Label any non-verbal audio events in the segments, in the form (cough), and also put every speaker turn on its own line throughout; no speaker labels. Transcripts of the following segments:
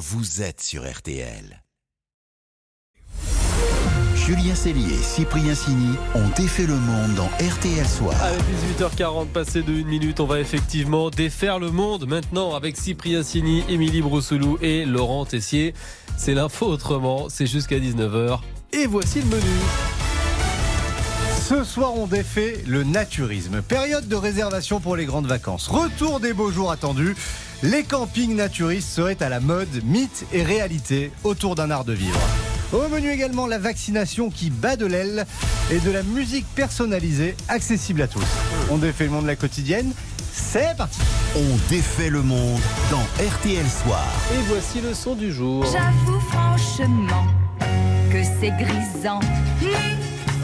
vous êtes sur RTL. Julien Cellier et Cyprien Sini ont défait le monde dans RTL Soir.
Avec 18h40 passé de 1 minute, on va effectivement défaire le monde maintenant avec Cyprien Sini, Émilie Broussoulou et Laurent Tessier. C'est l'info autrement, c'est jusqu'à 19h. Et voici le menu.
Ce soir, on défait le naturisme. Période de réservation pour les grandes vacances. Retour des beaux jours attendus. Les campings naturistes seraient à la mode, mythe et réalité autour d'un art de vivre. Au menu également la vaccination qui bat de l'aile et de la musique personnalisée accessible à tous. On défait le monde de la quotidienne. C'est parti
On défait le monde dans RTL Soir.
Et voici le son du jour.
J'avoue franchement que c'est grisant. Nu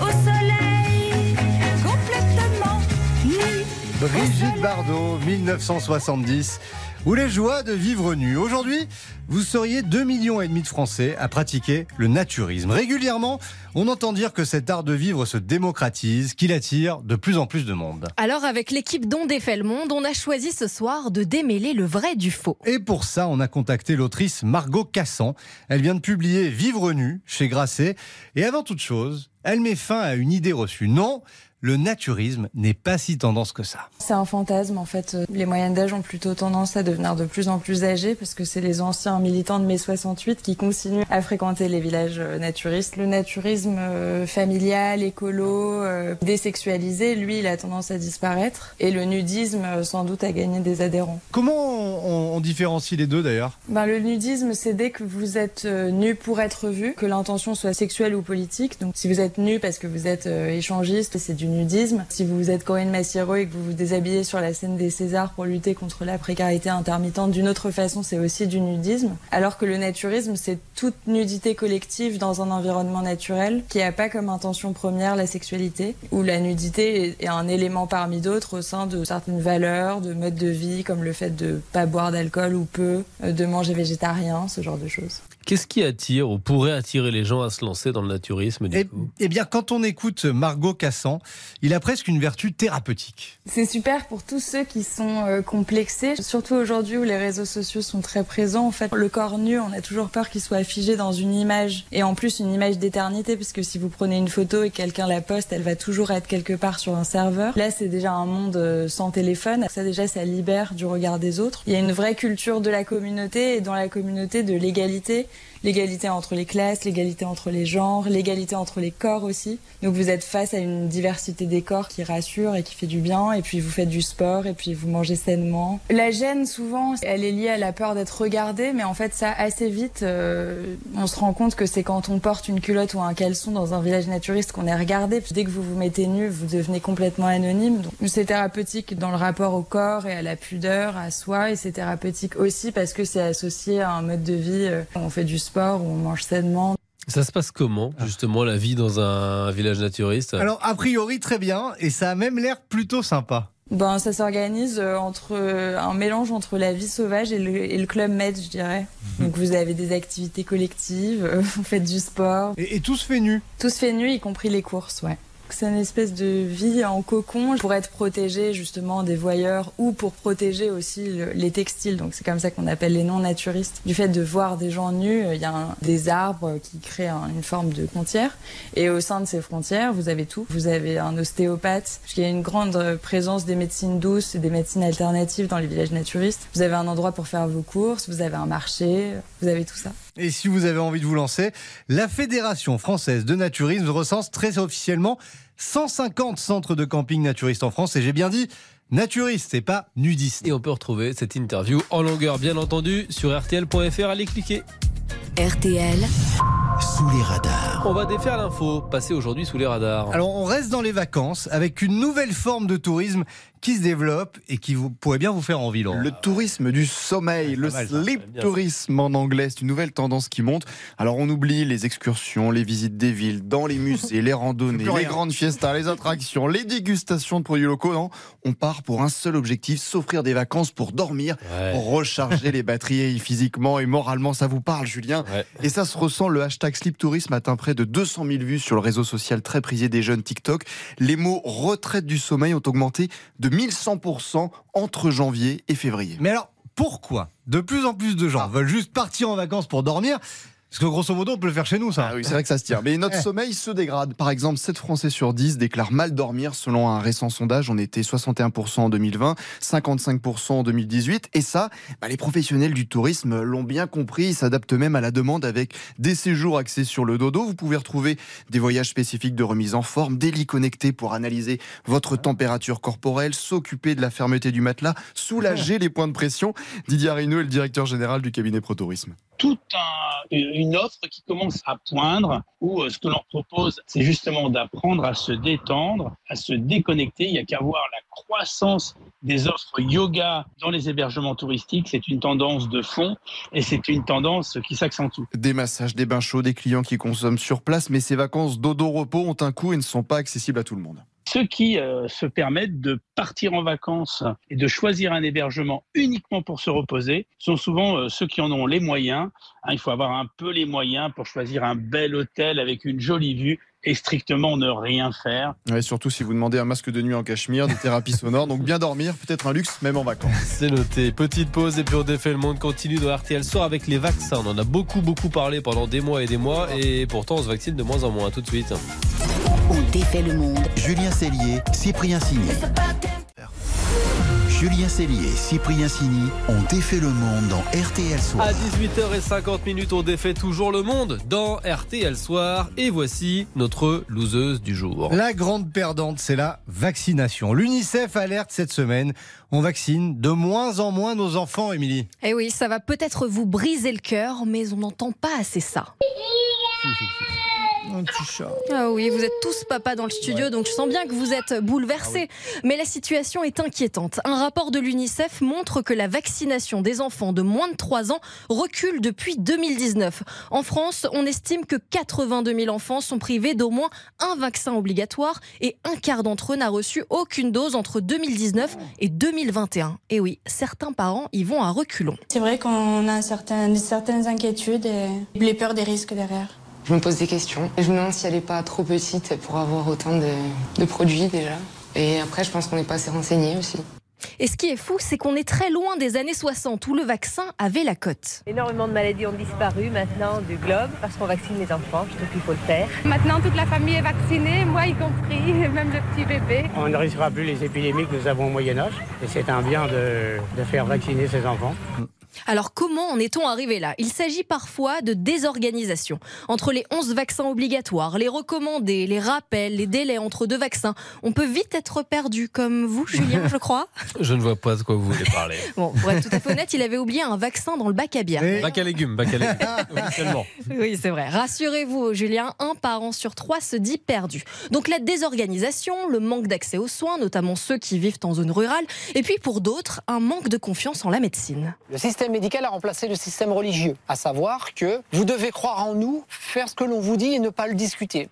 au soleil, complètement nu.
Brigitte Bardot, 1970, ou les joies de vivre nu. Aujourd'hui, vous seriez 2 millions et demi de Français à pratiquer le naturisme. Régulièrement, on entend dire que cet art de vivre se démocratise, qu'il attire de plus en plus de monde.
Alors avec l'équipe dont défait le monde, on a choisi ce soir de démêler le vrai du faux.
Et pour ça, on a contacté l'autrice Margot Cassan. Elle vient de publier Vivre nu chez Grasset. Et avant toute chose, elle met fin à une idée reçue. Non, le naturisme n'est pas si tendance que ça.
C'est un fantasme en fait. Les moyennes d'âge ont plutôt tendance à devenir de plus en plus âgées parce que c'est les anciens militants de mai 68 qui continuent à fréquenter les villages euh, naturistes. Le naturisme euh, familial, écolo, euh, désexualisé, lui, il a tendance à disparaître et le nudisme euh, sans doute a gagné des adhérents.
Comment on, on différencie les deux d'ailleurs?
Ben, le nudisme, c'est dès que vous êtes euh, nu pour être vu, que l'intention soit sexuelle ou politique. Donc si vous êtes nu parce que vous êtes euh, échangiste, c'est du nudisme. Si vous êtes Corinne Massiero et que vous vous déshabillez sur la scène des Césars pour lutter contre la précarité intermittente d'une autre façon, c'est aussi du nudisme. Alors que le naturisme, c'est toute nudité collective dans un environnement naturel qui n'a pas comme intention première la sexualité, où la nudité est- un élément parmi d'autres au sein de certaines valeurs, de modes de vie, comme le fait de pas boire d'alcool ou peu, euh, de manger végétarien, ce genre de choses.
Qu'est-ce qui attire ou pourrait attirer les gens à se lancer dans le naturisme du
Eh,
coup?
eh bien, quand on écoute Margot Cassan, il a presque une vertu thérapeutique.
C'est super pour tous ceux qui sont euh, complexés, surtout aujourd'hui où les réseaux sociaux sont très présents. En fait, le corps nu, on a toujours peur qu'il soit figé dans une image, et en plus une image d'éternité, puisque si vous prenez une photo et quelqu'un la poste, elle va toujours être quelque part sur un serveur. Là, c'est déjà un monde euh, sans téléphone. Ça déjà, ça libère du regard des autres. Il y a une vraie culture de la communauté et dans la communauté de l'égalité. L'égalité entre les classes, l'égalité entre les genres, l'égalité entre les corps aussi. Donc vous êtes face à une diversité des corps qui rassure et qui fait du bien, et puis vous faites du sport, et puis vous mangez sainement. La gêne, souvent, elle est liée à la peur d'être regardé, mais en fait ça, assez vite, euh, on se rend compte que c'est quand on porte une culotte ou un caleçon dans un village naturiste qu'on est regardé. Dès que vous vous mettez nu, vous devenez complètement anonyme. Donc c'est thérapeutique dans le rapport au corps et à la pudeur, à soi, et c'est thérapeutique aussi parce que c'est associé à un mode de vie. euh, On fait du sport, on mange sainement.
Ça se passe comment, justement, la vie dans un village naturiste?
Alors, a priori, très bien, et ça a même l'air plutôt sympa.
Ben, ça s'organise euh, entre euh, un mélange entre la vie sauvage et le, et le club med, je dirais. Donc vous avez des activités collectives, euh, (laughs) vous faites du sport,
Et, et tout se fait nu?
tout se fait nu, y compris les courses, ouais. C'est une espèce de vie en cocon pour être protégé justement des voyeurs ou pour protéger aussi le- les textiles. Donc c'est comme ça qu'on appelle les non-naturistes. Du fait de voir des gens nus, euh, il y a des arbres qui créent un- une forme de frontière. Et au sein de ces frontières, vous avez tout. Vous avez un ostéopathe, parce qu'il y a une grande euh, présence des médecines douces et des médecines alternatives dans les villages naturistes. Vous avez un endroit pour faire vos courses, vous avez un marché, vous avez tout ça.
Et si vous avez envie de vous lancer, la Fédération française de naturisme recense très officiellement 150 centres de camping naturistes en France. Et j'ai bien dit naturistes et pas nudistes.
Et on peut retrouver cette interview en longueur, bien entendu, sur rtl.fr. Allez cliquer.
RTL,
Sous les radars.
On va défaire l'info, passer aujourd'hui sous les radars.
Alors on reste dans les vacances avec une nouvelle forme de tourisme qui se développe et qui vous, pourrait bien vous faire envie, Laurent.
Le tourisme du sommeil, le
mal,
sleep
ça.
tourisme en anglais, c'est une nouvelle tendance qui monte. Alors on oublie les excursions, les visites des villes, dans les musées, les (laughs) randonnées, les grandes fiestas, les attractions, les dégustations de produits locaux. Non, on part pour un seul objectif, s'offrir des vacances pour dormir,
Ouais.
pour recharger les (laughs) batteries physiquement et moralement. Ça vous parle, Julien?
Ouais.
Et ça se ressent, le hashtag Sleep Tourisme atteint près de 200 000 vues sur le réseau social très prisé des jeunes TikTok. Les mots retraite du sommeil ont augmenté de 1100% entre janvier et février.
Mais alors, pourquoi de plus en plus de gens veulent juste partir en vacances pour dormir parce que grosso modo, on peut le faire chez nous, ça.
Ah oui, c'est vrai que ça se tient. Mais notre
Eh.
sommeil se dégrade. Par exemple, 7 Français sur 10 déclarent mal dormir selon un récent sondage. On était 61% en 2020, 55% en 2018. Et ça, bah, les professionnels du tourisme l'ont bien compris. Ils s'adaptent même à la demande avec des séjours axés sur le dodo. Vous pouvez retrouver des voyages spécifiques de remise en forme, des lits connectés pour analyser votre température corporelle, s'occuper de la fermeté du matelas, soulager (laughs) les points de pression. Didier Arinaud est le directeur général du cabinet Pro Tourisme.
Toute un- une offre qui commence à poindre, où euh, ce que l'on propose, c'est justement d'apprendre à se détendre, à se déconnecter. Il n'y a qu'à voir la croissance des offres yoga dans les hébergements touristiques. C'est une tendance de fond et c'est une tendance qui s'accentue.
Des massages, des bains chauds, des clients qui consomment sur place, mais ces vacances dodo-repos ont un coût et ne sont pas accessibles à tout le monde.
Ceux qui euh, se permettent de partir en vacances et de choisir un hébergement uniquement pour se reposer sont souvent euh, ceux qui en ont les moyens. Hein, il faut avoir un peu les moyens pour choisir un bel hôtel avec une jolie vue et strictement ne rien faire.
Ouais, surtout si vous demandez un masque de nuit en cachemire, des thérapies (laughs) sonores, donc bien dormir, peut-être un luxe, même en vacances.
C'est noté. Petite pause et puis on défait le monde continue dans RTL Soir avec les vaccins. On en a beaucoup beaucoup parlé pendant des mois et des mois et pourtant on se vaccine de moins en moins. Tout de suite.
Défait le monde.
Julien Cellier, Cyprien Signé. Julien Cellier et Cyprien Signy ont défait le monde dans RTL Soir.
À 18h50 minutes, on défait toujours le monde dans RTL Soir et voici notre loseuse du jour.
La grande perdante, c'est la vaccination. L'UNICEF alerte cette semaine. On vaccine de moins en moins nos enfants, Émilie.
Eh oui, ça va peut-être vous briser le cœur, mais on n'entend pas assez ça. (laughs)
Un petit chat.
Ah oui, vous êtes tous papa dans le studio, donc je sens bien que vous êtes bouleversés. Mais la situation est inquiétante. Un rapport de l'UNICEF montre que la vaccination des enfants de moins de 3 ans recule depuis 2019. En France, on estime que 82 000 enfants sont privés d'au moins un vaccin obligatoire et un quart d'entre eux n'a reçu aucune dose entre 2019 et 2021. Et oui, certains parents y vont à reculons.
C'est vrai qu'on a certaines, certaines inquiétudes et les peurs des risques derrière.
Je me pose des questions. Je me demande si elle n'est pas trop petite pour avoir autant de, de produits déjà. Et après, je pense qu'on n'est pas assez renseigné aussi.
Et ce qui est fou, c'est qu'on est très loin des années 60 où le vaccin avait la cote.
Énormément de maladies ont disparu maintenant du globe parce qu'on vaccine les enfants. Je trouve qu'il faut le faire.
Maintenant, toute la famille est vaccinée, moi y compris, (laughs) même le petit bébé.
On ne risquera plus les épidémies que nous avons au Moyen Âge. Et c'est un bien de, de faire vacciner ses enfants.
Alors comment en est-on arrivé là? Il s'agit parfois de désorganisation. Entre les 11 vaccins obligatoires, les recommandés, les rappels, les délais entre deux vaccins, on peut vite être perdu, comme vous, Julien, (laughs) je crois.
Je ne vois pas de quoi vous voulez parler. (laughs)
Bon, pour être tout à fait honnête, il avait oublié un vaccin dans le bac à bière.
Bac à légumes, bac à légumes. (laughs)
Oui, c'est vrai. Rassurez-vous, Julien, un parent sur trois se dit perdu. Donc la désorganisation, le manque d'accès aux soins, notamment ceux qui vivent en zone rurale, et puis pour d'autres, un manque de confiance en la médecine.
Le système médical a remplacé le système religieux, à savoir que vous devez croire en nous, faire ce que l'on vous dit et ne pas le discuter.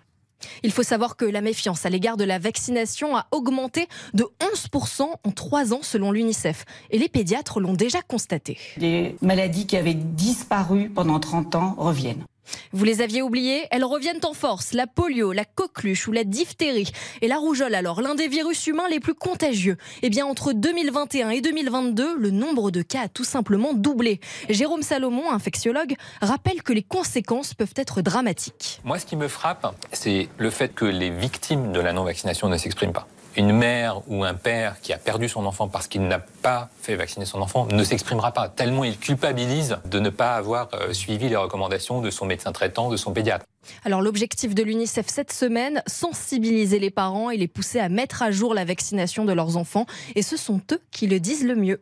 Il faut savoir que la méfiance à l'égard de la vaccination a augmenté de 11% en 3 ans selon l'UNICEF. Et les pédiatres l'ont déjà constaté.
Des maladies qui avaient disparu pendant 30 ans reviennent.
Vous les aviez oubliées Elles reviennent en force. La polio, la coqueluche ou la diphtérie. Et la rougeole alors, l'un des virus humains les plus contagieux. Eh bien, entre 2021 et 2022, le nombre de cas a tout simplement doublé. Jérôme Salomon, infectiologue, rappelle que les conséquences peuvent être dramatiques.
Moi, ce qui me frappe, c'est le fait que les victimes de la non-vaccination ne s'expriment pas. Une mère ou un père qui a perdu son enfant parce qu'il n'a pas fait vacciner son enfant ne s'exprimera pas, tellement il culpabilise de ne pas avoir euh, suivi les recommandations de son médecin traitant, de son pédiatre.
Alors l'objectif de l'UNICEF cette semaine, sensibiliser les parents et les pousser à mettre à jour la vaccination de leurs enfants. Et ce sont eux qui le disent le mieux.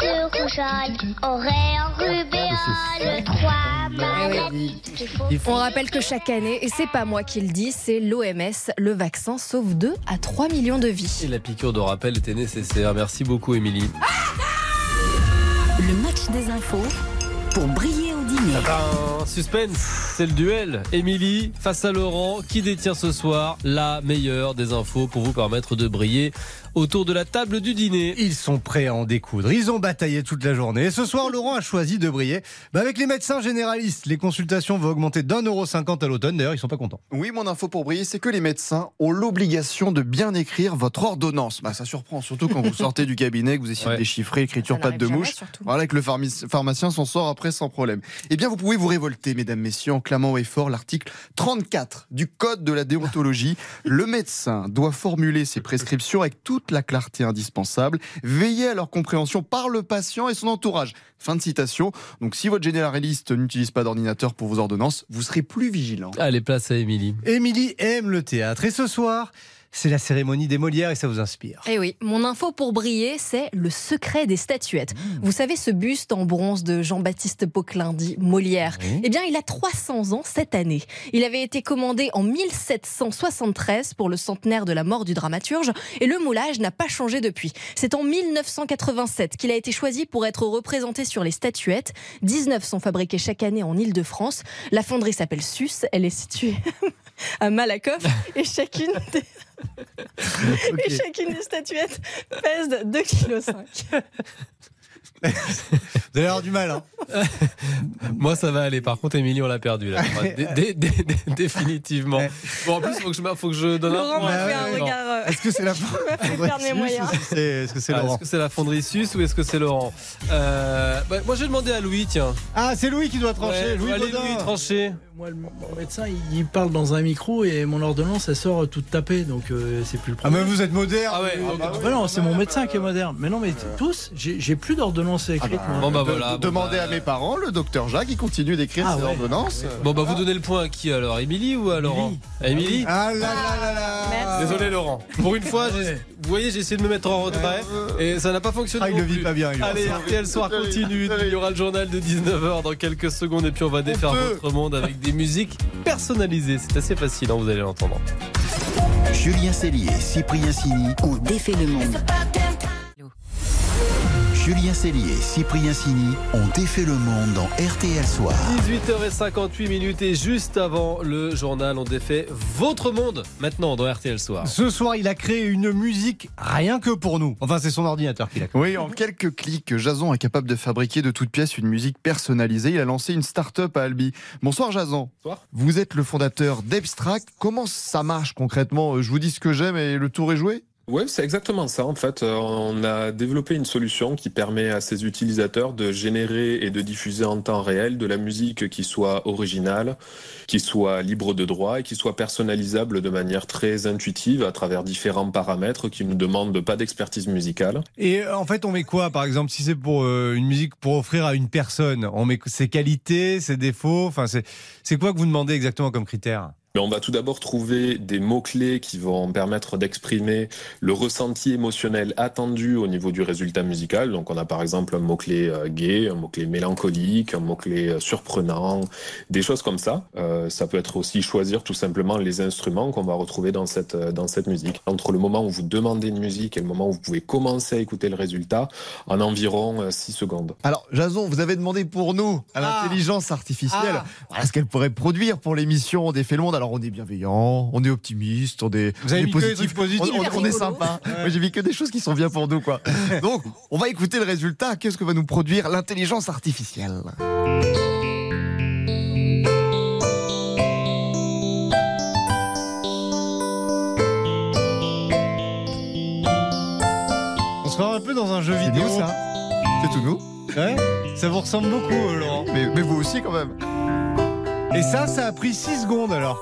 De rougeole, auréole, rubéole, trois maladies.
On rappelle que chaque année, et c'est pas moi qui le dis, c'est l'OMS, le vaccin sauve 2 à 3 millions de vies.
Et la piqûre de rappel était nécessaire. Merci beaucoup, Émilie.
Le match des infos pour briller
suspense, c'est le duel. Émilie face à Laurent, qui détient ce soir la meilleure des infos pour vous permettre de briller autour de la table du dîner.
Ils sont prêts à en découdre. Ils ont bataillé toute la journée. Et ce soir, Laurent a choisi de briller bah, avec les médecins généralistes. Les consultations vont augmenter d'un euro cinquante à l'automne. D'ailleurs, ils sont pas contents.
Oui, mon info pour briller, c'est que les médecins ont l'obligation de bien écrire votre ordonnance. Bah, ça surprend, surtout quand vous sortez du cabinet, que vous essayez
Ouais.
de déchiffrer écriture
Ça
patte de mouche.
jamais.
Voilà que le pharmacien s'en sort après sans problème. Eh bien, vous pouvez vous révolter, mesdames, messieurs, en clamant haut et fort l'article 34 du Code de la déontologie. Le médecin doit formuler ses prescriptions avec toute la clarté indispensable. Veiller à leur compréhension par le patient et son entourage. Fin de citation. Donc, si votre généraliste n'utilise pas d'ordinateur pour vos ordonnances, vous serez plus vigilant.
Allez, place à Émilie.
Émilie aime le théâtre. Et ce soir, c'est la cérémonie des Molières et ça vous inspire.
Eh oui, mon info pour briller, c'est le secret des statuettes. Vous savez, ce buste en bronze de Jean-Baptiste Poquelin, dit Molière, eh bien, il a 300 ans cette année. Il avait été commandé en 1773 pour le centenaire de la mort du dramaturge et le moulage n'a pas changé depuis. C'est en 1987 qu'il a été choisi pour être représenté sur les statuettes. 19 sont fabriquées chaque année en Ile-de-France. La fonderie s'appelle Sus, elle est située (laughs) à Malakoff et chacune des... (laughs) Et chacune des statuettes pèse 2,5 kg.
Vous allez avoir du mal. Hein. (laughs)
Moi, ça va aller. Par contre, Émilie, on l'a perdu là. Dé- dé- dé- dé- définitivement. Bon, en plus, faut que je, m'a- faut que je donne
Laurent
un point.
m'a fait un regard. euh,
Est-ce que c'est la. (laughs) C'est- Est-ce que c'est
Ah, que c'est la fonderie Sus ou est-ce que c'est Laurent Euh, bah, Moi, j'ai demandé à Louis, tiens.
Ah, c'est Louis qui doit trancher.
Ouais,
Louis
allez. Louis, trancher.
Moi, le, mon médecin, il, il parle dans un micro et mon ordonnance, elle sort toute tapée, donc euh, c'est plus le
Ah, mais
problème.
vous êtes moderne.
Ah ouais.
Ah bah non, c'est mon médecin qui est moderne. Mais non, mais tous, j'ai plus d'ordonnance écrite.
Bon, bah
De-
voilà.
de-
bon,
demandez
bah,
à mes parents, le docteur Jacques, il continue d'écrire
Ah
ses
ouais.
ordonnances.
Bon, bah, vous donnez le point à qui alors? Émilie ou à Laurent À Émilie?
Ah là là là là.
Désolé, Laurent. Pour une fois, vous voyez, j'ai essayé de me mettre en retrait et ça n'a pas fonctionné.
Ah, il le vit pas bien. lui.
Allez, RTL Soir continue. Il y aura le journal de 19h dans quelques secondes et puis on va défaire votre monde avec des musiques personnalisées. C'est assez facile, hein, vous allez l'entendre.
Julien Cellier Cyprien Sini.
On défait le monde.
Julien Cellier et Cyprien Sini ont défait le monde dans RTL Soir.
18h58 minutes et juste avant le journal, on défait votre monde maintenant dans RTL Soir.
Ce soir, il a créé une musique rien que pour nous. Enfin, c'est son ordinateur qui l'a créé.
Oui, en quelques clics, Jason est capable de fabriquer de toutes pièces une musique personnalisée. Il a lancé une start-up à Albi. Bonsoir Jason.
Bonsoir.
Vous êtes le fondateur d'Abstract. Comment ça marche concrètement? Je vous dis ce que j'aime et le tour est joué?
Oui, c'est exactement ça. En fait, Euh, on a développé une solution qui permet à ses utilisateurs de générer et de diffuser en temps réel de la musique qui soit originale, qui soit libre de droit et qui soit personnalisable de manière très intuitive à travers différents paramètres qui ne demandent pas d'expertise musicale.
Et euh, en fait, on met quoi, par exemple, si c'est pour euh, une musique pour offrir à une personne? On met ses qualités, ses défauts. Enfin, c'est c'est quoi que vous demandez exactement comme critère?
Mais on va tout d'abord trouver des mots-clés qui vont permettre d'exprimer le ressenti émotionnel attendu au niveau du résultat musical. Donc on a par exemple un mot-clé euh, gay, un mot-clé mélancolique, un mot-clé euh, surprenant, des choses comme ça. Euh, ça peut être aussi choisir tout simplement les instruments qu'on va retrouver dans cette, dans cette musique. Entre le moment où vous demandez une musique et le moment où vous pouvez commencer à écouter le résultat, en environ 6 secondes.
Alors Jason, vous avez demandé pour nous à l'intelligence artificielle voilà ce qu'elle pourrait produire pour l'émission On défait le monde. Alors on est bienveillant, on est optimiste, on est,
Vous avez
on est positif, on, on- est sympa.
Ouais.
Moi j'ai vu que des choses qui sont bien pour nous quoi. (laughs) Donc on va écouter le résultat. Qu'est-ce que va nous produire l'intelligence artificielle?
On se croit un peu dans un jeu vidéo.
nous ça C'est tout nous.
Ouais Ça vous ressemble beaucoup, euh, Laurent.
Mais, mais vous aussi quand même.
Et ça, ça a pris 6 secondes alors.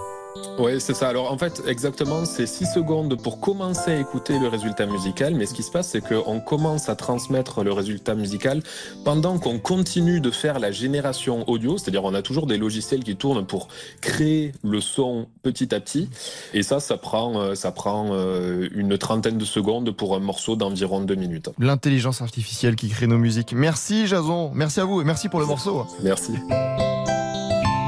Oui, c'est ça. Alors en fait, exactement, c'est 6 secondes pour commencer à écouter le résultat musical, mais ce qui se passe, c'est qu'on commence à transmettre le résultat musical pendant qu'on continue de faire la génération audio, c'est-à-dire on a toujours des logiciels qui tournent pour créer le son petit à petit, et ça, ça prend, euh, ça prend euh, une trentaine de secondes pour un morceau d'environ deux minutes.
L'intelligence artificielle qui crée nos musiques. Merci Jason, merci à vous et merci pour le morceau.
Merci.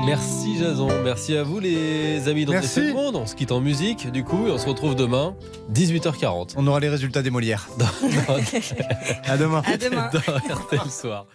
Merci Jason, merci à vous les amis dans le monde. On se quitte en musique du coup et on se retrouve demain 18h40.
On aura les résultats des Molières. (laughs) à demain.
À demain. (laughs)
dans RTL Soir.